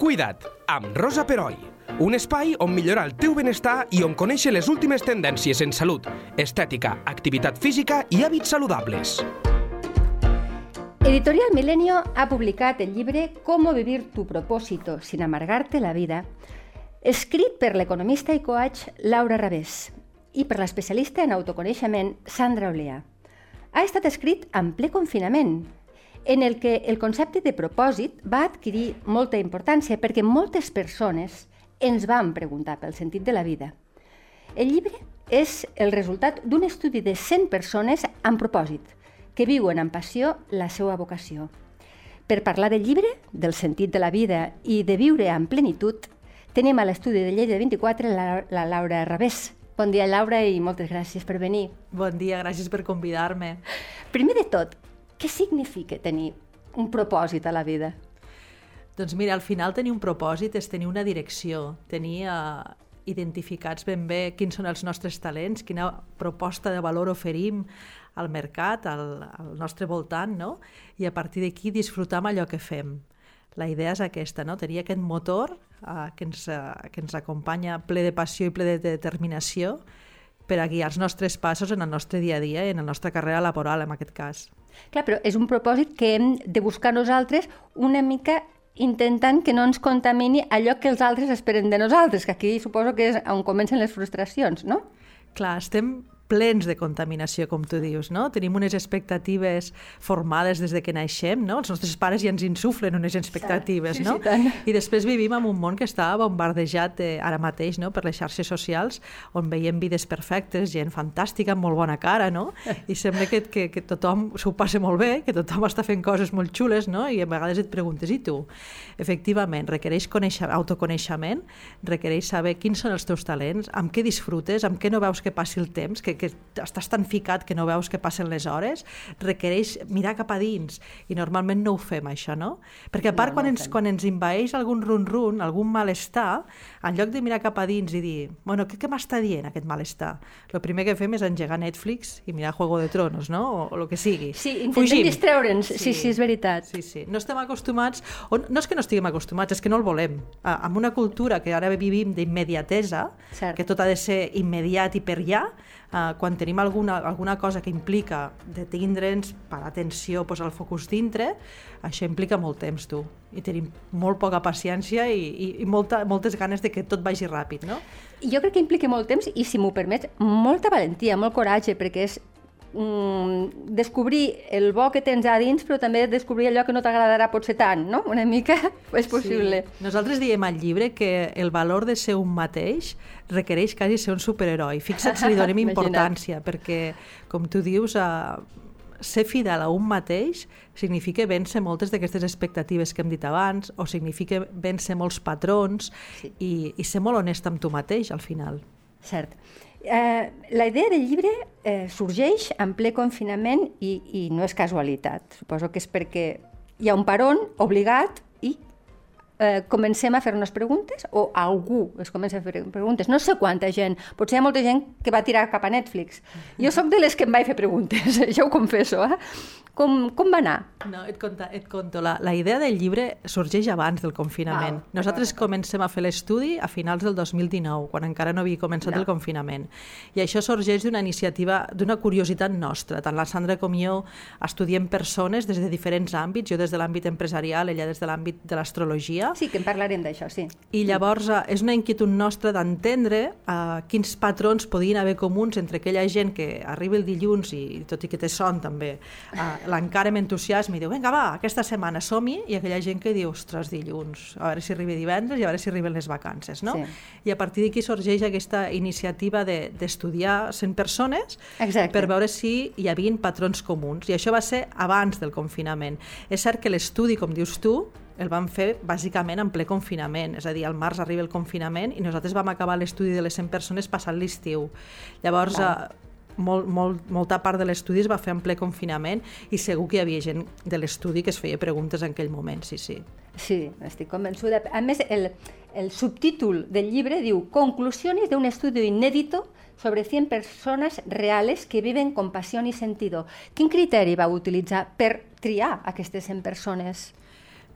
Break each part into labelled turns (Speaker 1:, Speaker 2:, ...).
Speaker 1: Cuida't, amb Rosa Peroi. Un espai on millorar el teu benestar i on conèixer les últimes tendències en salut, estètica, activitat física i hàbits saludables.
Speaker 2: Editorial Milenio ha publicat el llibre Cómo vivir tu propósito sin amargarte la vida, escrit per l'economista i coach Laura Rabés i per l'especialista en autoconeixement Sandra Olea. Ha estat escrit en ple confinament, en el que el concepte de propòsit va adquirir molta importància perquè moltes persones ens van preguntar pel sentit de la vida. El llibre és el resultat d'un estudi de 100 persones amb propòsit, que viuen amb passió la seva vocació. Per parlar del llibre, del sentit de la vida i de viure amb plenitud, tenim a l'estudi de Lleida 24 la, la Laura Rabés. Bon dia, Laura, i moltes gràcies per venir.
Speaker 3: Bon dia, gràcies per convidar-me.
Speaker 2: Primer de tot, què significa tenir un propòsit a la vida?
Speaker 3: Doncs mira, al final tenir un propòsit és tenir una direcció, tenir uh, identificats ben bé quins són els nostres talents, quina proposta de valor oferim al mercat, al, al nostre voltant, no? i a partir d'aquí disfrutar amb allò que fem. La idea és aquesta, no? tenir aquest motor uh, que, ens, uh, que ens acompanya ple de passió i ple de determinació per a guiar els nostres passos en el nostre dia a dia i en la nostra carrera laboral, en aquest cas.
Speaker 2: Clar, però és un propòsit que hem de buscar nosaltres una mica intentant que no ens contamini allò que els altres esperen de nosaltres, que aquí suposo que és on comencen les frustracions, no?
Speaker 3: Clar, estem plens de contaminació, com tu dius, no? Tenim unes expectatives formades des de que naixem, no? Els nostres pares ja ens insuflen unes expectatives, sí, no? Sí, I després vivim en un món que està bombardejat eh, ara mateix, no?, per les xarxes socials, on veiem vides perfectes, gent fantàstica, amb molt bona cara, no? I sembla que, que, que tothom s'ho passa molt bé, que tothom està fent coses molt xules, no? I a vegades et preguntes, i tu? Efectivament, requereix conèixer, autoconeixement, requereix saber quins són els teus talents, amb què disfrutes, amb què no veus que passi el temps, que, que estàs tan ficat que no veus que passen les hores, requereix mirar cap a dins i normalment no ho fem això, no? Perquè a part no, quan, no ens, quan ens invaeix algun run-run, algun malestar, en lloc de mirar cap a dins i dir, bueno, què, què m'està dient aquest malestar? El primer que fem és engegar Netflix i mirar Juego de Tronos, no? O, o el que sigui.
Speaker 2: Sí, intentem distreure'ns, sí. sí, sí, és veritat.
Speaker 3: Sí, sí. No estem acostumats, o no és que no estiguem acostumats, és que no el volem. Amb una cultura que ara vivim d'immediatesa, que tot ha de ser immediat i per ja, eh, quan tenim alguna, alguna cosa que implica de tindre'ns per atenció, posar el focus dintre, això implica molt temps, tu. I tenim molt poca paciència i, i, i molta, moltes ganes de que tot vagi ràpid, no?
Speaker 2: Jo crec que implica molt temps i, si m'ho permets, molta valentia, molt coratge, perquè és mm, descobrir el bo que tens a dins, però també descobrir allò que no t'agradarà potser tant, no? Una mica és possible.
Speaker 3: Sí. Nosaltres diem al llibre que el valor de ser un mateix requereix quasi ser un superheroi. Fixa't si li donem importància, perquè, com tu dius, eh, ser fidel a un mateix significa vèncer moltes d'aquestes expectatives que hem dit abans, o significa vèncer molts patrons sí. i, i ser molt honest amb tu mateix, al final.
Speaker 2: Cert. Eh, la idea del llibre eh, sorgeix en ple confinament i, i no és casualitat. Suposo que és perquè hi ha un peron obligat eh, comencem a fer-nos preguntes o algú es comença a fer preguntes. No sé quanta gent, potser hi ha molta gent que va tirar cap a Netflix. Jo sóc de les que em vaig fer preguntes, ja ho confesso. Eh? Com, com va anar?
Speaker 3: No, et, conta, et conto. La, la idea del llibre sorgeix abans del confinament. Val, Nosaltres val. comencem a fer l'estudi a finals del 2019, quan encara no havia començat no. el confinament. I això sorgeix d'una iniciativa, d'una curiositat nostra. Tant la Sandra com jo estudiem persones des de diferents àmbits, jo des de l'àmbit empresarial, ella des de l'àmbit de l'astrologia.
Speaker 2: Sí, que en parlarem d'això, sí.
Speaker 3: I llavors eh, és una inquietud nostra d'entendre uh, quins patrons podien haver comuns entre aquella gent que arriba el dilluns i tot i que té son també, uh, l'encara amb entusiasme i diu, vinga, va, aquesta setmana som-hi, i aquella gent que diu, ostres, dilluns, a veure si arriba divendres i a veure si arriben les vacances, no? Sí. I a partir d'aquí sorgeix aquesta iniciativa d'estudiar de, 100 persones
Speaker 2: Exacte.
Speaker 3: per veure si hi havia patrons comuns, i això va ser abans del confinament. És cert que l'estudi, com dius tu, el vam fer bàsicament en ple confinament, és a dir, al març arriba el confinament i nosaltres vam acabar l'estudi de les 100 persones passant l'estiu. Llavors, eh, molt, molt, molta part de l'estudi es va fer en ple confinament i segur que hi havia gent de l'estudi que es feia preguntes en aquell moment, sí, sí.
Speaker 2: Sí, estic convençuda. A més, el, el subtítol del llibre diu Conclusiones de un estudio inédito sobre 100 persones reales que viven con pasión y sentido. Quin criteri va utilitzar per triar aquestes 100 persones?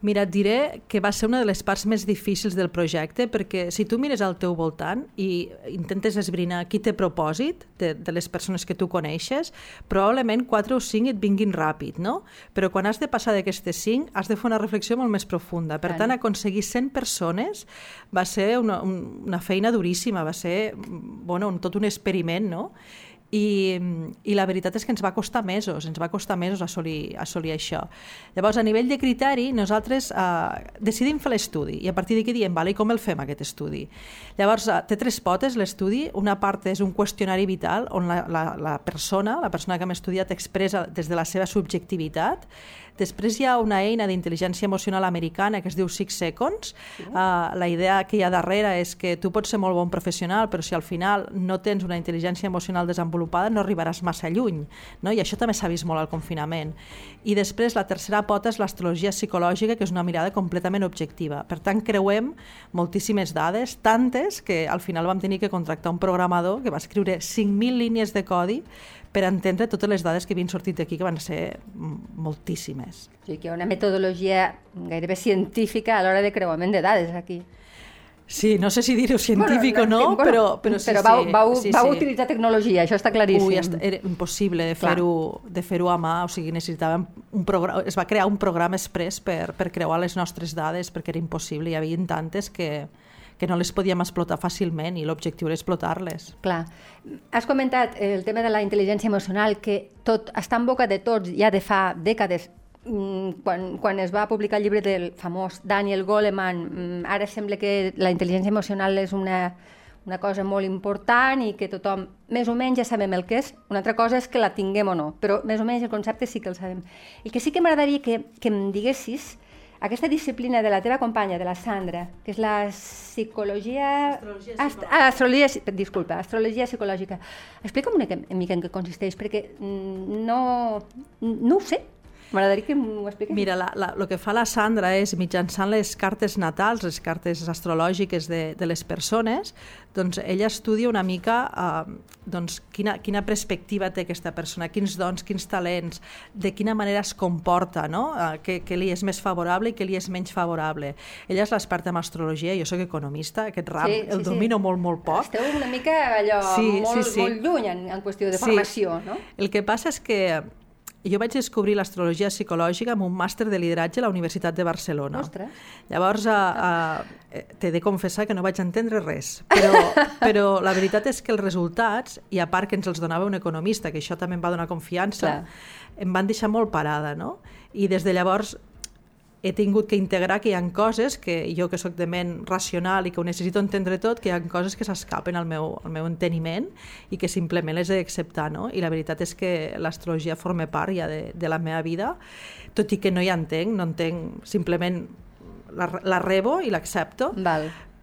Speaker 3: Mira, et diré que va ser una de les parts més difícils del projecte perquè si tu mires al teu voltant i intentes esbrinar qui té propòsit de, de les persones que tu coneixes, probablement 4 o 5 et vinguin ràpid, no? Però quan has de passar d'aquestes 5 has de fer una reflexió molt més profunda. Per tant, aconseguir 100 persones va ser una, una feina duríssima, va ser bueno, tot un experiment, no? I, i la veritat és que ens va costar mesos, ens va costar mesos assolir, assolir això. Llavors, a nivell de criteri, nosaltres eh, decidim fer l'estudi i a partir d'aquí diem, vale, i com el fem aquest estudi? Llavors, eh, té tres potes l'estudi, una part és un qüestionari vital on la, la, la persona, la persona que hem estudiat expressa des de la seva subjectivitat, Després hi ha una eina d'intel·ligència emocional americana que es diu Six Seconds. Sí. Uh, la idea que hi ha darrere és que tu pots ser molt bon professional, però si al final no tens una intel·ligència emocional desenvolupada no arribaràs massa lluny. No? I això també s'ha vist molt al confinament. I després la tercera pota és l'astrologia psicològica, que és una mirada completament objectiva. Per tant, creuem moltíssimes dades, tantes que al final vam tenir que contractar un programador que va escriure 5.000 línies de codi per entendre totes les dades que havien sortit d'aquí, que van ser moltíssimes.
Speaker 2: O sigui que hi ha una metodologia gairebé científica a l'hora de creuament de dades aquí.
Speaker 3: Sí, no sé si dir-ho científic bueno, o no, bueno, però, però sí,
Speaker 2: però vau, vau, sí, vau sí. utilitzar tecnologia, això està claríssim.
Speaker 3: Ui, era impossible de fer-ho de fer a mà, o sigui, necessitàvem un programa, es va crear un programa express per, per creuar les nostres dades, perquè era impossible, hi havia tantes que, que no les podíem explotar fàcilment i l'objectiu era explotar-les.
Speaker 2: Clar. Has comentat el tema de la intel·ligència emocional, que tot està en boca de tots ja de fa dècades, mm, quan, quan es va publicar el llibre del famós Daniel Goleman, mm, ara sembla que la intel·ligència emocional és una, una cosa molt important i que tothom més o menys ja sabem el que és. Una altra cosa és que la tinguem o no, però més o menys el concepte sí que el sabem. El que sí que m'agradaria que, que em diguessis aquesta disciplina de la teva companya, de la Sandra, que és la psicologia...
Speaker 3: Astrologia psicològica. Ah,
Speaker 2: astrologia, disculpa, astrologia psicològica. Explica'm una mica en què consisteix, perquè no, no ho sé. M'agradaria que m'ho expliqués.
Speaker 3: Mira, el que fa la Sandra és, mitjançant les cartes natals, les cartes astrològiques de, de les persones, doncs ella estudia una mica eh, doncs, quina, quina perspectiva té aquesta persona, quins dons, quins talents, de quina manera es comporta, no? eh, que, que li és més favorable i que li és menys favorable. Ella és l'experta en astrologia, jo sóc economista, aquest ram sí, sí, el domino sí. molt, molt poc.
Speaker 2: Esteu una mica allò sí, molt, sí, sí. molt lluny en, en qüestió de formació, sí. no?
Speaker 3: El que passa és que jo vaig descobrir l'astrologia psicològica amb un màster de lideratge a la Universitat de Barcelona.
Speaker 2: Ostres.
Speaker 3: Llavors, uh, uh, t'he de confessar que no vaig entendre res, però, però la veritat és que els resultats, i a part que ens els donava un economista, que això també em va donar confiança, Clar. em van deixar molt parada, no? I des de llavors he tingut que integrar que hi ha coses que jo que sóc de ment racional i que ho necessito entendre tot, que hi ha coses que s'escapen al, meu, al meu enteniment i que simplement les he d'acceptar, no? I la veritat és que l'astrologia forma part ja de, de la meva vida, tot i que no hi entenc, no entenc, simplement la, la rebo i l'accepto,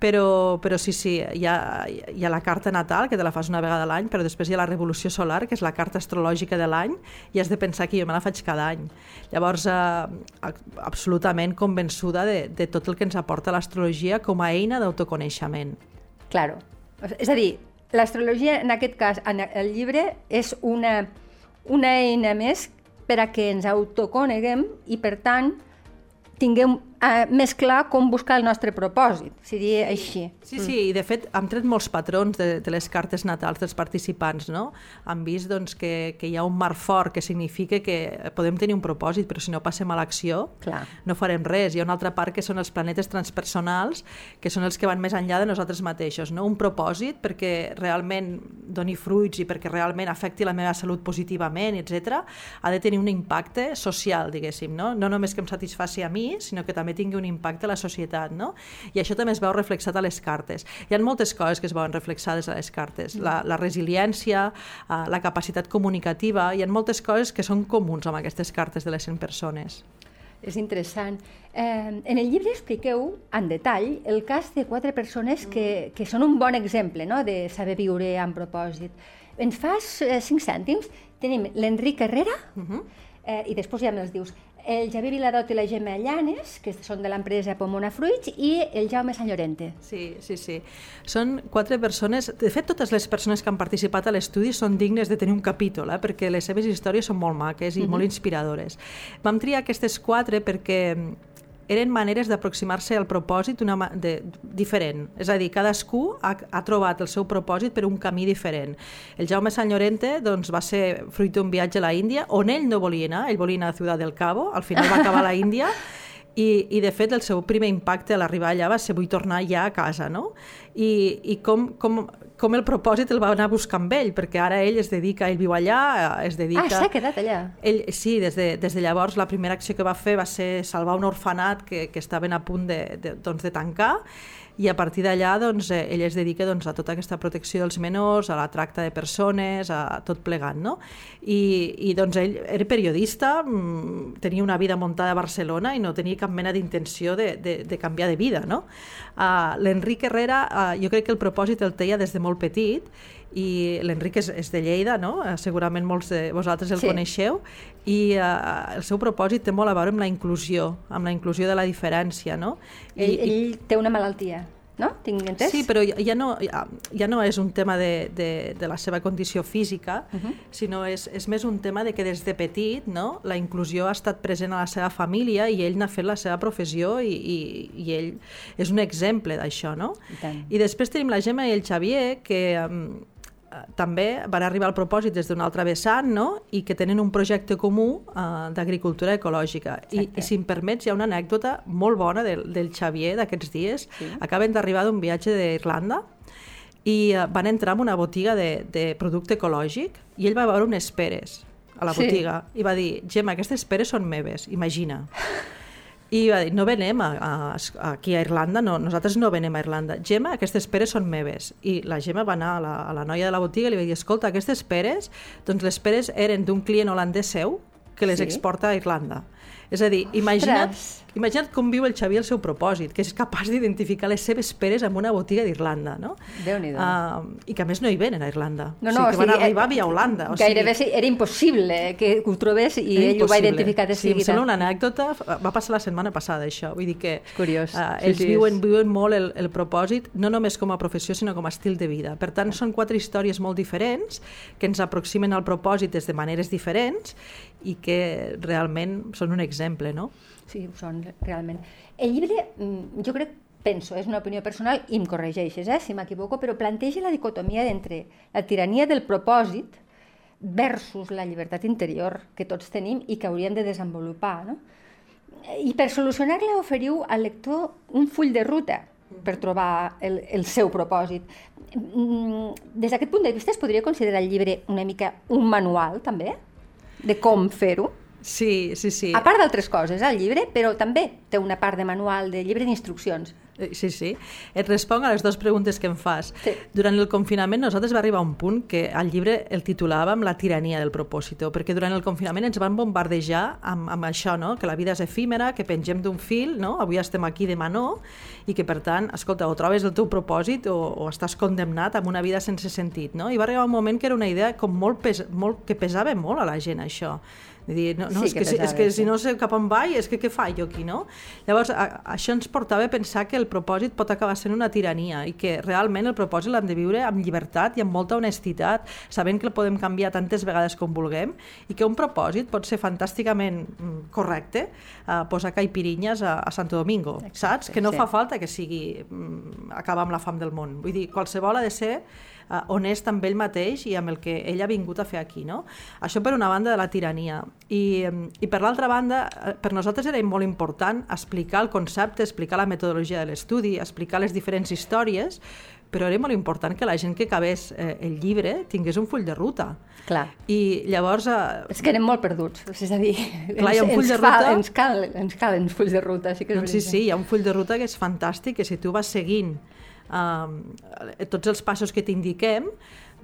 Speaker 3: però, però sí, sí, hi ha, hi ha la carta natal, que te la fas una vegada a l'any, però després hi ha la revolució solar, que és la carta astrològica de l'any, i has de pensar que jo me la faig cada any. Llavors, eh, absolutament convençuda de, de tot el que ens aporta l'astrologia com a eina d'autoconeixement.
Speaker 2: Claro. És a dir, l'astrologia, en aquest cas, en el llibre, és una, una eina més per a que ens autoconeguem i, per tant, tinguem eh, més clar com buscar el nostre propòsit, seria així.
Speaker 3: Sí, sí, i de fet hem tret molts patrons de, de les cartes natals dels participants, no? Han vist doncs, que, que hi ha un mar fort que significa que podem tenir un propòsit, però si no passem a l'acció no farem res. Hi ha una altra part que són els planetes transpersonals, que són els que van més enllà de nosaltres mateixos, no? Un propòsit perquè realment doni fruits i perquè realment afecti la meva salut positivament, etc. ha de tenir un impacte social, diguéssim, no? No només que em satisfaci a mi, sinó que també també tingui un impacte a la societat, no? I això també es veu reflexat a les cartes. Hi ha moltes coses que es veuen reflexades a les cartes. La, la resiliència, eh, la capacitat comunicativa, hi ha moltes coses que són comuns amb aquestes cartes de les 100 persones.
Speaker 2: És interessant. Eh, en el llibre expliqueu en detall el cas de quatre persones que, que són un bon exemple no? de saber viure amb propòsit. Ens fas eh, cinc cèntims? Tenim l'Enric Herrera, uh -huh. eh, i després ja me'ls dius el Javier Viladot i la Gemma Llanes, que són de l'empresa Pomona Fruits, i el Jaume Sant Llorente.
Speaker 3: Sí, sí, sí. Són quatre persones... De fet, totes les persones que han participat a l'estudi són dignes de tenir un capítol, eh? perquè les seves històries són molt maques i uh -huh. molt inspiradores. Vam triar aquestes quatre perquè eren maneres d'aproximar-se al propòsit una de, diferent. És a dir, cadascú ha, ha trobat el seu propòsit per un camí diferent. El Jaume Sant Llorente doncs, va ser fruit d'un viatge a la Índia, on ell no volia anar, ell volia anar a Ciutat del Cabo, al final va acabar a la Índia, i, i de fet el seu primer impacte a l'arribar allà va ser vull tornar ja a casa, no? I, i com, com, com el propòsit el va anar a buscar amb ell, perquè ara ell es dedica, ell viu allà, es dedica...
Speaker 2: Ah, s'ha quedat allà?
Speaker 3: Ell, sí, des de, des de llavors la primera acció que va fer va ser salvar un orfanat que, que estaven a punt de, de, doncs, de tancar i a partir d'allà doncs, eh, ell es dedica doncs, a tota aquesta protecció dels menors, a la tracta de persones, a tot plegant. No? I, i doncs, ell era periodista, mm, tenia una vida muntada a Barcelona i no tenia cap mena d'intenció de, de, de canviar de vida. No? Uh, L'Enric Herrera, uh, jo crec que el propòsit el teia des de molt petit i l'Enric és, és de Lleida, no? segurament molts de vosaltres el sí. coneixeu, i uh, el seu propòsit té molt a veure amb la inclusió, amb la inclusió de la diferència. No?
Speaker 2: I, ell, ell té una malaltia no? Tinc entès?
Speaker 3: Sí, però ja no, ja, ja no és un tema de, de, de la seva condició física, uh -huh. sinó és, és més un tema de que des de petit no? la inclusió ha estat present a la seva família i ell n'ha fet la seva professió i, i, i ell és un exemple d'això. No? I, I després tenim la Gemma i el Xavier, que um, també van arribar al propòsit des d'un altre vessant no? i que tenen un projecte comú uh, d'agricultura ecològica. I, I si em permets, hi ha una anècdota molt bona del, del Xavier d'aquests dies. Sí. Acaben d'arribar d'un viatge d'Irlanda i uh, van entrar en una botiga de, de producte ecològic i ell va veure unes peres a la botiga sí. i va dir, Gemma, aquestes peres són meves, imagina. I va dir, no venem a, a, aquí a Irlanda, no, nosaltres no venem a Irlanda. Gemma, aquestes peres són meves. I la Gemma va anar a la, a la noia de la botiga i li va dir, escolta, aquestes peres, doncs les peres eren d'un client holandès seu que les sí? exporta a Irlanda. És a dir, imagina't, imagina't com viu el Xavier el seu propòsit, que és capaç d'identificar les seves peres en una botiga d'Irlanda, no?
Speaker 2: déu nhi uh,
Speaker 3: I que a més no hi venen a Irlanda.
Speaker 2: No, no,
Speaker 3: o sigui, que o sigui, van arribar via Holanda.
Speaker 2: O gairebé sigui, era impossible que ho trobés i ell impossible. ho va identificar de seguida.
Speaker 3: Sí, em sembla una anècdota, va passar la setmana passada això, vull dir que
Speaker 2: Curiós.
Speaker 3: Uh, ells sí, sí, viuen, és... viuen molt el, el propòsit, no només com a professió, sinó com a estil de vida. Per tant, són quatre històries molt diferents que ens aproximen al propòsit des de maneres diferents i que realment són un exemple, no?
Speaker 2: Sí, ho són, realment. El llibre, mm, jo crec, penso, és una opinió personal i em corregeixes, eh, si m'equivoco, però planteja la dicotomia entre la tirania del propòsit versus la llibertat interior que tots tenim i que hauríem de desenvolupar. No? I per solucionar-la oferiu al lector un full de ruta per trobar el, el seu propòsit. Mm, des d'aquest punt de vista es podria considerar el llibre una mica un manual, també? de com fer-ho.
Speaker 3: Sí, sí, sí.
Speaker 2: A part d'altres coses, el llibre, però també té una part de manual, de llibre d'instruccions.
Speaker 3: Eh, sí, sí. Et responc a les dues preguntes que em fas.
Speaker 2: Sí.
Speaker 3: Durant el confinament nosaltres va arribar un punt que al llibre el titulàvem La tirania del propòsito, perquè durant el confinament ens van bombardejar amb, amb això, no? que la vida és efímera, que pengem d'un fil, no? avui estem aquí, demà no, i que per tant, escolta, o trobes el teu propòsit o, o estàs condemnat amb una vida sense sentit. No? I va arribar un moment que era una idea com molt, pes, molt que pesava molt a la gent, això de dir, no, no,
Speaker 2: sí
Speaker 3: és, que, que és que si no sé cap on vaig, és que què faig jo aquí, no? Llavors, a, això ens portava a pensar que el propòsit pot acabar sent una tirania i que realment el propòsit l'hem de viure amb llibertat i amb molta honestitat, sabent que el podem canviar tantes vegades com vulguem i que un propòsit pot ser fantàsticament mm, correcte, uh, posar caipirinyes a, a Santo Domingo, Exacte, saps? Que no sí. fa falta que sigui mm, acabar amb la fam del món. Vull dir, qualsevol ha de ser uh, honest amb ell mateix i amb el que ell ha vingut a fer aquí. No? Això per una banda de la tirania. I, i per l'altra banda, eh, per nosaltres era molt important explicar el concepte, explicar la metodologia de l'estudi, explicar les diferents històries, però era molt important que la gent que acabés eh, el llibre tingués un full de ruta.
Speaker 2: Clar.
Speaker 3: I llavors... Eh,
Speaker 2: és que anem molt perduts, és a dir,
Speaker 3: clar, ens, hi ha un full de ruta...
Speaker 2: Fa, ens, cal, ens calen fulls de ruta. Sí, que és
Speaker 3: doncs sí, sí, hi ha un full de ruta que és fantàstic, que si tu vas seguint eh, tots els passos que t'indiquem,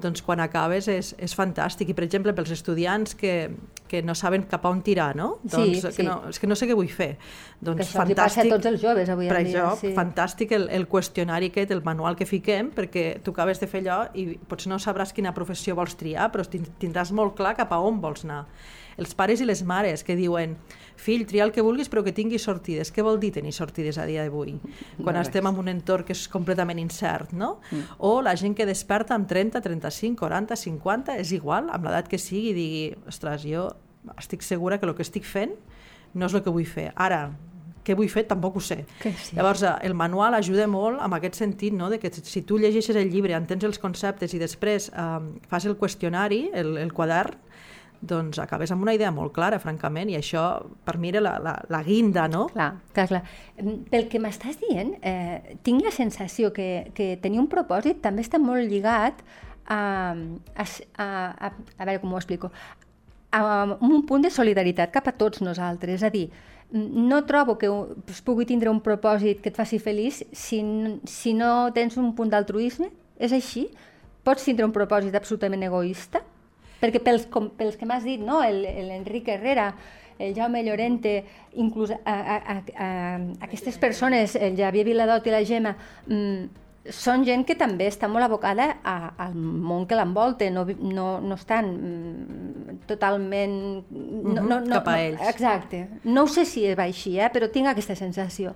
Speaker 3: doncs quan acabes és, és fantàstic. I, per exemple, pels estudiants que, que no saben cap a on tirar, no? Doncs,
Speaker 2: sí, sí.
Speaker 3: Que no, és que no sé què vull fer. Doncs
Speaker 2: que això fantàstic, passa a tots els joves avui
Speaker 3: en
Speaker 2: dia.
Speaker 3: això,
Speaker 2: sí.
Speaker 3: fantàstic el, el qüestionari aquest, el manual que fiquem, perquè tu acabes de fer allò i potser no sabràs quina professió vols triar, però tindràs molt clar cap a on vols anar. Els pares i les mares que diuen fill, tria el que vulguis però que tingui sortides. Què vol dir tenir sortides a dia d'avui? Quan no estem en un entorn que és completament incert, no? Mm. O la gent que desperta amb 30, 35, 40, 50, és igual, amb l'edat que sigui, digui, ostres, jo estic segura que el que estic fent no és el que vull fer. Ara, què vull fer tampoc ho sé.
Speaker 2: Que sí.
Speaker 3: Llavors, eh, el manual ajuda molt en aquest sentit, no? de que si tu llegeixes el llibre, entens els conceptes i després eh, fas el qüestionari, el, el quadern, doncs acabes amb una idea molt clara, francament, i això per mi era la, la, la guinda, no?
Speaker 2: Clar, clar, clar. Pel que m'estàs dient, eh, tinc la sensació que, que tenir un propòsit també està molt lligat a, a, a, a, a veure com ho explico, a, a un punt de solidaritat cap a tots nosaltres, és a dir, no trobo que es pugui tindre un propòsit que et faci feliç si, si no tens un punt d'altruisme, és així? Pots tindre un propòsit absolutament egoista? Perquè pels, com, pels que m'has dit, no? l'Enric Herrera, el Jaume Llorente, inclús a, a, a, a aquestes persones, el Javier Viladot i la Gemma, mmm, són gent que també està molt abocada a, al món que l'envolta, no, no, no estan mm, totalment... No,
Speaker 3: no, no.
Speaker 2: No, exacte. No ho sé si va així, eh, però tinc aquesta sensació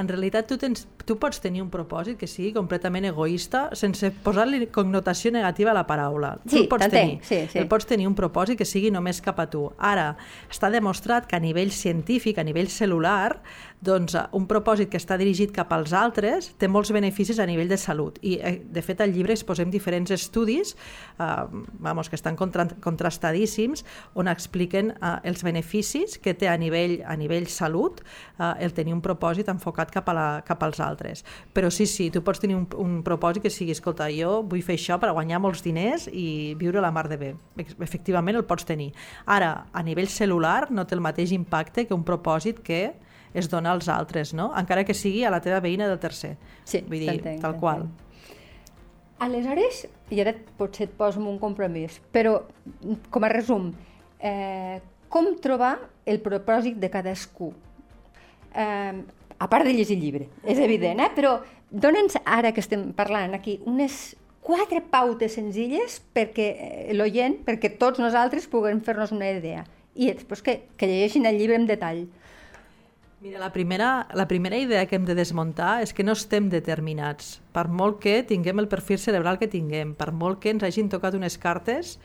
Speaker 3: en realitat tu, tens, tu pots tenir un propòsit que sigui completament egoista sense posar-li connotació negativa a la paraula.
Speaker 2: Sí,
Speaker 3: tu pots tenir.
Speaker 2: Sí, sí.
Speaker 3: El pots tenir un propòsit que sigui només cap a tu. Ara, està demostrat que a nivell científic, a nivell celular, doncs un propòsit que està dirigit cap als altres té molts beneficis a nivell de salut. I, eh, de fet, al llibre exposem diferents estudis eh, vamos, que estan contra, contrastadíssims on expliquen eh, els beneficis que té a nivell, a nivell salut eh, el tenir un propòsit enfocat cap, a la, cap als altres. Però sí, sí, tu pots tenir un, un propòsit que sigui, escolta, jo vull fer això per guanyar molts diners i viure la mar de bé. Efectivament el pots tenir. Ara, a nivell celular no té el mateix impacte que un propòsit que es dona als altres, no? encara que sigui a la teva veïna del tercer.
Speaker 2: Sí,
Speaker 3: Vull dir, tal qual.
Speaker 2: Aleshores, i ara potser et poso un compromís, però com a resum, eh, com trobar el propòsit de cadascú? Eh, a part de llegir llibre, és evident, eh? però dona'ns, ara que estem parlant aquí, unes quatre pautes senzilles perquè eh, l'oient, perquè tots nosaltres puguem fer-nos una idea. I després que, que llegeixin el llibre en detall.
Speaker 3: Mira, la primera, la primera idea que hem de desmuntar és que no estem determinats. Per molt que tinguem el perfil cerebral que tinguem, per molt que ens hagin tocat unes cartes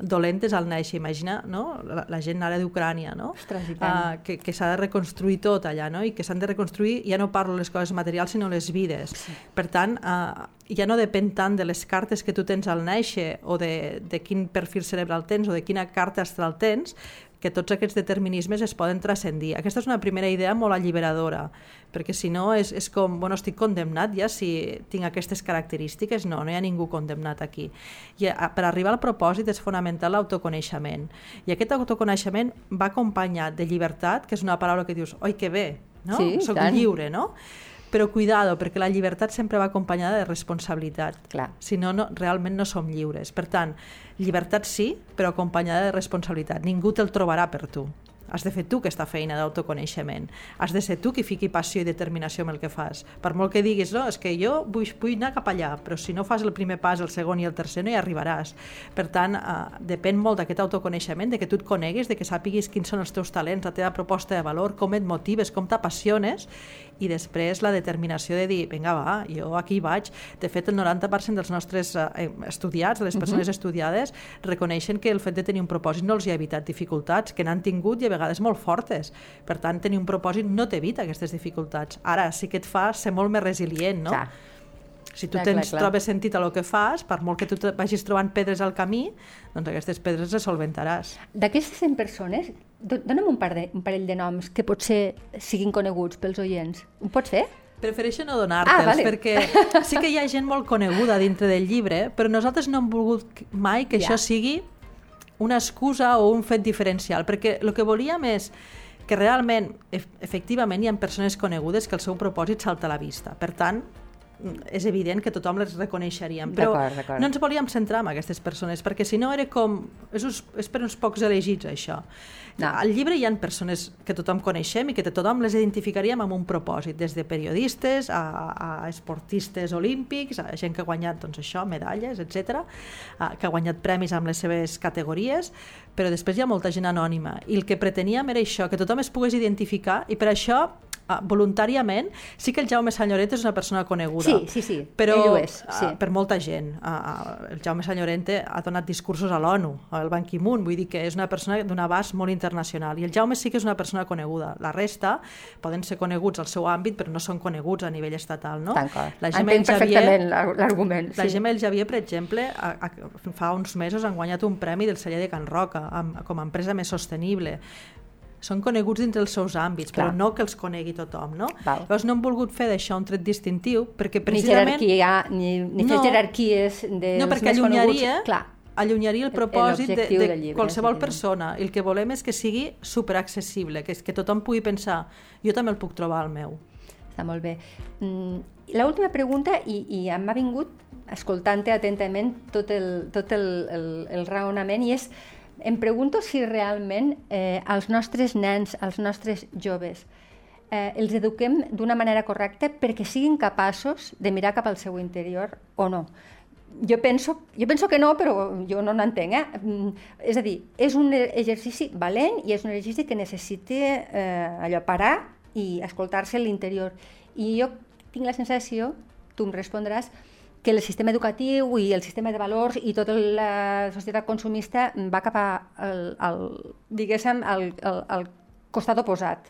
Speaker 3: dolentes al néixer. Imagina no? la, la gent ara d'Ucrània, no?
Speaker 2: Ostres,
Speaker 3: uh, que, que s'ha de reconstruir tot allà, no? i que s'han de reconstruir, ja no parlo les coses materials, sinó les vides. Sí. Per tant, uh, ja no depèn tant de les cartes que tu tens al néixer o de, de quin perfil cerebral tens o de quina carta astral tens, que tots aquests determinismes es poden transcendir. Aquesta és una primera idea molt alliberadora, perquè si no és, és com, bueno, estic condemnat ja si tinc aquestes característiques. No, no hi ha ningú condemnat aquí. I a, per arribar al propòsit és fonamental l'autoconeixement. I aquest autoconeixement va acompanyat de llibertat, que és una paraula que dius, oi, que bé, no?
Speaker 2: Sí,
Speaker 3: Soc
Speaker 2: tant.
Speaker 3: lliure, no? Però cuidado, perquè la llibertat sempre va acompanyada de responsabilitat.
Speaker 2: Clar.
Speaker 3: Si no, no, realment no som lliures. Per tant, llibertat sí, però acompanyada de responsabilitat. Ningú te'l trobarà per tu. Has de fer tu aquesta feina d'autoconeixement. Has de ser tu qui fiqui passió i determinació amb el que fas. Per molt que diguis, no, és que jo vull, vull anar cap allà, però si no fas el primer pas, el segon i el tercer no hi arribaràs. Per tant, eh, depèn molt d'aquest autoconeixement, de que tu et coneguis, de que sàpiguis quins són els teus talents, la teva proposta de valor, com et motives, com t'apassiones, i després la determinació de dir, vinga va, jo aquí vaig. De fet, el 90% dels nostres eh, estudiats, de les persones uh -huh. estudiades, reconeixen que el fet de tenir un propòsit no els hi ha evitat dificultats, que n'han tingut i a vegades molt fortes. Per tant, tenir un propòsit no t'evita aquestes dificultats. Ara sí que et fa ser molt més resilient, no?
Speaker 2: Clar.
Speaker 3: Si tu
Speaker 2: Clar,
Speaker 3: tens,
Speaker 2: clar, clar.
Speaker 3: trobes sentit a lo que fas, per molt que tu vagis trobant pedres al camí, doncs aquestes pedres les solventaràs.
Speaker 2: D'aquestes 100 persones, do- dona'm un, par de, un parell de noms que potser siguin coneguts pels oients. Ho pots fer?
Speaker 3: Prefereixo no donar-te'ls,
Speaker 2: Ah, vale.
Speaker 3: perquè sí que hi ha gent molt coneguda dintre del llibre, però nosaltres no hem volgut mai que
Speaker 2: Ja.
Speaker 3: això sigui una excusa o un fet diferencial, perquè el que volíem és que realment, ef efectivament, hi ha persones conegudes que el seu propòsit salta a la vista. Per tant, és evident que tothom les reconeixeríem, però no ens volíem centrar en aquestes persones, perquè si no era com... És, uns, és per uns pocs elegits, això.
Speaker 2: No.
Speaker 3: Al llibre hi ha persones que tothom coneixem i que tothom les identificaríem amb un propòsit, des de periodistes a, a esportistes olímpics, a gent que ha guanyat doncs, això, medalles, etc, que ha guanyat premis amb les seves categories, però després hi ha molta gent anònima. I el que preteníem era això, que tothom es pogués identificar i per això voluntàriament, sí que el Jaume Sanyoret és una persona coneguda.
Speaker 2: Sí, sí, sí,
Speaker 3: però,
Speaker 2: ell ho és, sí.
Speaker 3: uh, per molta gent. Uh, el Jaume Sanyorente ha donat discursos a l'ONU, al Ban Ki-moon, vull dir que és una persona d'un abast molt internacional. I el Jaume sí que és una persona coneguda. La resta poden ser coneguts al seu àmbit, però no són coneguts a nivell estatal, no?
Speaker 2: La Gemma Entenc perfectament l'argument.
Speaker 3: Sí. La Gemma el Javier, per exemple, a, a, fa uns mesos han guanyat un premi del celler de Can Roca amb, com a empresa més sostenible són coneguts dins els seus àmbits, Clar. però no que els conegui tothom, no?
Speaker 2: Val.
Speaker 3: Llavors no hem volgut fer d'això un tret distintiu, perquè precisament...
Speaker 2: Ni jerarquia, ni, ni no, jerarquies dels
Speaker 3: no, perquè
Speaker 2: més
Speaker 3: allunyaria,
Speaker 2: coneguts. Clar.
Speaker 3: allunyaria el propòsit de, de
Speaker 2: llibre,
Speaker 3: qualsevol persona. I el que volem és que sigui superaccessible, que, que tothom pugui pensar, jo també el puc trobar al meu.
Speaker 2: Està molt bé. Mm, L'última pregunta, i, i m'ha vingut escoltant-te atentament tot el, tot el, el, el raonament, i és em pregunto si realment eh, els nostres nens, els nostres joves, eh, els eduquem d'una manera correcta perquè siguin capaços de mirar cap al seu interior o no. Jo penso, jo penso que no, però jo no n'entenc. Eh? Mm, és a dir, és un exercici valent i és un exercici que necessita eh, allò parar i escoltar-se l'interior. I jo tinc la sensació, tu em respondràs, que el sistema educatiu i el sistema de valors i tota la societat consumista va cap a, el, el, diguéssim, al, al, al costat oposat.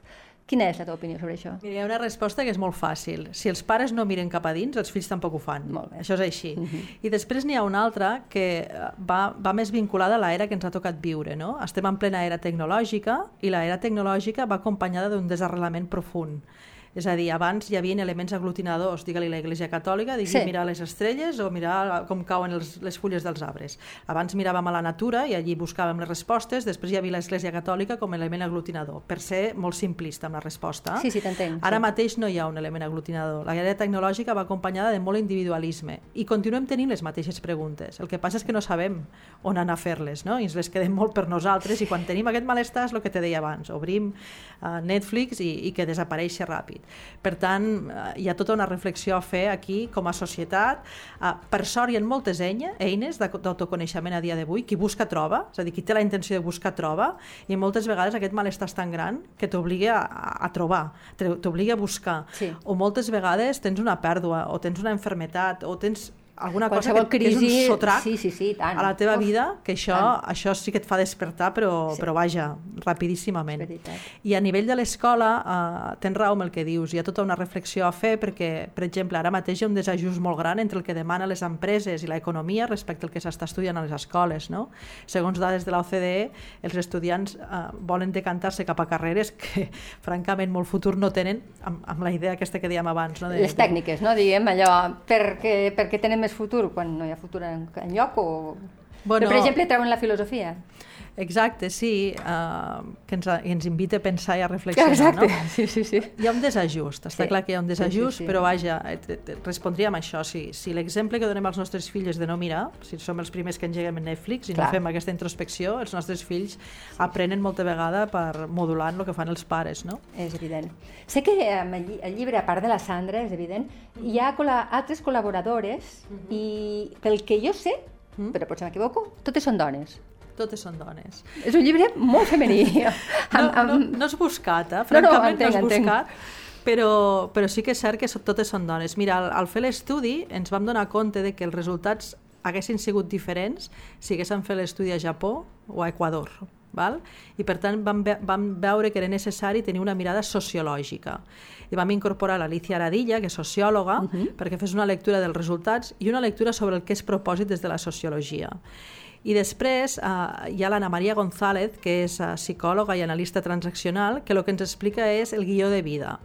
Speaker 2: Quina és la teva opinió sobre això?
Speaker 3: Mira, hi ha una resposta que és molt fàcil. Si els pares no miren cap a dins, els fills tampoc ho fan.
Speaker 2: Molt bé.
Speaker 3: Això és així.
Speaker 2: Uh -huh.
Speaker 3: I després n'hi ha una altra que eh, va, va més vinculada a l'era que ens ha tocat viure. No? Estem en plena era tecnològica i l'era tecnològica va acompanyada d'un desarrelament profund. És a dir, abans hi havia elements aglutinadors, digue-li la Iglesia Catòlica, digui sí. mirar les estrelles o mirar com cauen els, les fulles dels arbres. Abans miràvem a la natura i allí buscàvem les respostes, després hi havia l'Església Catòlica com a element aglutinador, per ser molt simplista amb la resposta.
Speaker 2: Sí, sí, t'entenc.
Speaker 3: Ara
Speaker 2: sí.
Speaker 3: mateix no hi ha un element aglutinador. La guerra tecnològica va acompanyada de molt individualisme i continuem tenint les mateixes preguntes. El que passa és que no sabem on anar a fer-les, no? i ens les quedem molt per nosaltres i quan tenim aquest malestar és el que te deia abans, obrim uh, Netflix i, i que desapareixi ràpid ràpid. Per tant, eh, hi ha tota una reflexió a fer aquí com a societat. Eh, per sort hi ha moltes eines d'autoconeixement a dia d'avui. Qui busca troba, és a dir, qui té la intenció de buscar troba, i moltes vegades aquest malestar és tan gran que t'obliga a, a trobar, t'obliga a buscar.
Speaker 2: Sí.
Speaker 3: O moltes vegades tens una pèrdua, o tens una enfermetat, o tens alguna
Speaker 2: Qualsevol
Speaker 3: cosa que,
Speaker 2: crisi,
Speaker 3: que és un sotrac
Speaker 2: sí, sí, sí, tant.
Speaker 3: a la teva
Speaker 2: Uf,
Speaker 3: vida, que això,
Speaker 2: tant.
Speaker 3: això sí que et fa despertar, però,
Speaker 2: Sí.
Speaker 3: però vaja, rapidíssimament. I a nivell de l'escola, eh, tens raó amb el que dius, hi ha tota una reflexió a fer perquè, per exemple, ara mateix hi ha un desajust molt gran entre el que demana les empreses i l'economia respecte al que s'està estudiant a les escoles. No? Segons dades de l'OCDE, els estudiants eh, volen decantar-se cap a carreres que, francament, molt futur no tenen, amb, amb la idea aquesta que dèiem abans. No? De,
Speaker 2: Les tècniques, no? Diguem allò, perquè, perquè tenen més futur quan no hi ha futur en, en lloc o...
Speaker 3: Bueno,
Speaker 2: Però, per exemple, treuen la filosofia.
Speaker 3: Exacte, sí, uh, que ens, ens invita a pensar i a reflexionar.
Speaker 2: Exacte,
Speaker 3: No?
Speaker 2: sí, sí, sí.
Speaker 3: Hi ha un desajust, està
Speaker 2: Sí.
Speaker 3: clar que hi ha un
Speaker 2: Sí, sí,
Speaker 3: desajust,
Speaker 2: sí.
Speaker 3: però vaja, et, et, et respondria amb això. Si, si l'exemple que donem als nostres fills és de no mirar, si som els primers que engeguem en Netflix i
Speaker 2: Clar.
Speaker 3: no fem aquesta introspecció, els nostres fills aprenen molta vegada per modulant el que fan els pares, no?
Speaker 2: És evident. Sé que amb el, lli- el llibre, a part de la Sandra, és evident, hi ha altres col·laboradores i pel que jo sé,
Speaker 3: Mhm.
Speaker 2: però potser m'equivoco, totes són dones.
Speaker 3: Totes són dones.
Speaker 2: És un llibre molt femení.
Speaker 3: No, no, no és buscat, eh?
Speaker 2: No, no,
Speaker 3: francament
Speaker 2: entenc,
Speaker 3: no, és
Speaker 2: entenc.
Speaker 3: buscat, però, però sí que és cert que totes són dones. Mira, al, al fer l'estudi ens vam donar compte de que els resultats haguessin sigut diferents si haguéssim fet l'estudi a Japó o a Equador. Val? I per tant vam, ve vam veure que era necessari tenir una mirada sociològica. I vam incorporar l'Alicia Aradilla, que és sociòloga, uh -huh. perquè fes una lectura dels resultats i una lectura sobre el que és propòsit des de la sociologia. I després eh, hi ha l'Anna Maria González, que és eh, psicòloga i analista transaccional, que el que ens explica és el guió de vida.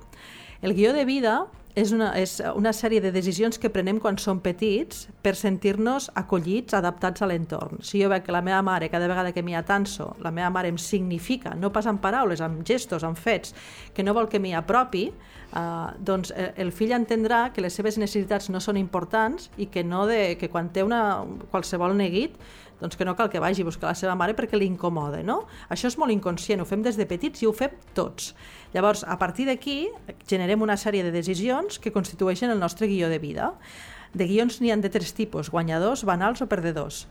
Speaker 3: El guió de vida és una, és una sèrie de decisions que prenem quan som petits per sentir-nos acollits, adaptats a l'entorn. Si jo veig que la meva mare, cada vegada que m'hi atanso, la meva mare em significa, no pas amb paraules, amb gestos, amb fets, que no vol que m'hi apropi, eh, doncs el, el fill entendrà que les seves necessitats no són importants i que, no de, que quan té una, qualsevol neguit doncs que no cal que vagi a buscar la seva mare perquè li incomoda, no? Això és molt inconscient, ho fem des de petits i ho fem tots. Llavors, a partir d'aquí, generem una sèrie de decisions que constitueixen el nostre guió de vida. De guions n'hi han de tres tipus, guanyadors, banals o perdedors.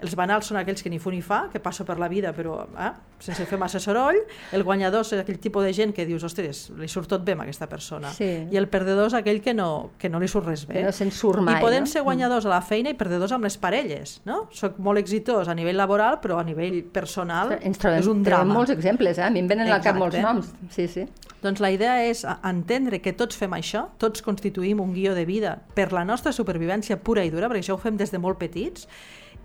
Speaker 3: Els banals són aquells que ni fu ni fa, que passo per la vida però eh, sense fer massa soroll. El guanyador és aquell tipus de gent que dius, ostres, li surt tot bé a aquesta persona.
Speaker 2: Sí.
Speaker 3: I el perdedor és aquell que no, que no li surt res bé.
Speaker 2: Que no se'n surt mai,
Speaker 3: I podem
Speaker 2: no?
Speaker 3: ser guanyadors a la feina i perdedors amb les parelles, no? Soc molt exitós a nivell laboral, però a nivell personal
Speaker 2: Ens trobem,
Speaker 3: és un drama.
Speaker 2: molts exemples, eh? a mi em venen al cap molts
Speaker 3: Exacte.
Speaker 2: noms. Sí, sí.
Speaker 3: Doncs la idea és entendre que tots fem això, tots constituïm un guió de vida per la nostra supervivència pura i dura, perquè això ho fem des de molt petits,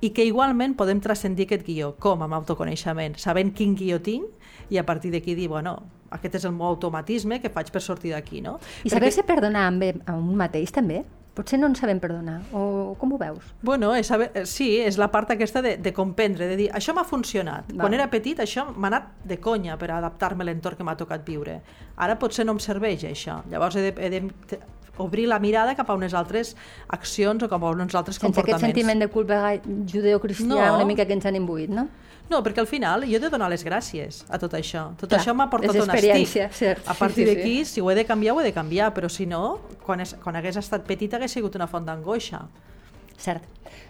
Speaker 3: i que igualment podem transcendir aquest guió. Com? Amb autoconeixement, sabent quin guió tinc i a partir d'aquí dir, bueno, aquest és el meu automatisme que faig per sortir d'aquí, no?
Speaker 2: I saber-se perdonar amb a un mateix també? Potser no ens sabem perdonar, o com ho veus?
Speaker 3: Bueno, és saber, eh, sí, és la part aquesta de, de comprendre, de dir, això m'ha funcionat.
Speaker 2: Val.
Speaker 3: Quan era petit això m'ha anat de conya per adaptar-me a l'entorn que m'ha tocat viure. Ara potser no em serveix això. Llavors he de, he de obrir la mirada cap a unes altres accions o cap a uns altres
Speaker 2: Sense aquest
Speaker 3: comportaments.
Speaker 2: sentiment de culpa judeocristià
Speaker 3: No.
Speaker 2: una mica que ens han imbuït, no?
Speaker 3: No, perquè al final jo he de donar les gràcies a tot això. Tot
Speaker 2: Clar,
Speaker 3: això m'ha portat on estic.
Speaker 2: cert.
Speaker 3: A partir
Speaker 2: sí, sí.
Speaker 3: d'aquí, si ho he de canviar, ho he de canviar, però si no, quan, és, quan hagués estat petita hagués sigut una font d'angoixa.
Speaker 2: Cert.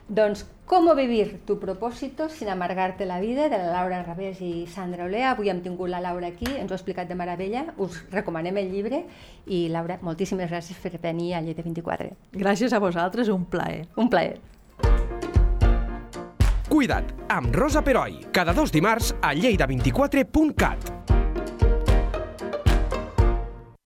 Speaker 2: Doncs, ¿Cómo vivir tu propósito sin amargarte la vida? de la Laura Rabés i Sandra Olea. Avui hem tingut la Laura aquí, ens ho ha explicat de meravella. Us recomanem el llibre i, Laura, moltíssimes gràcies per venir a Lleida 24.
Speaker 3: Gràcies a vosaltres, un plaer.
Speaker 2: Un plaer.
Speaker 1: Cuida't, amb Rosa Peroi, cada dos dimarts a lleida24.cat.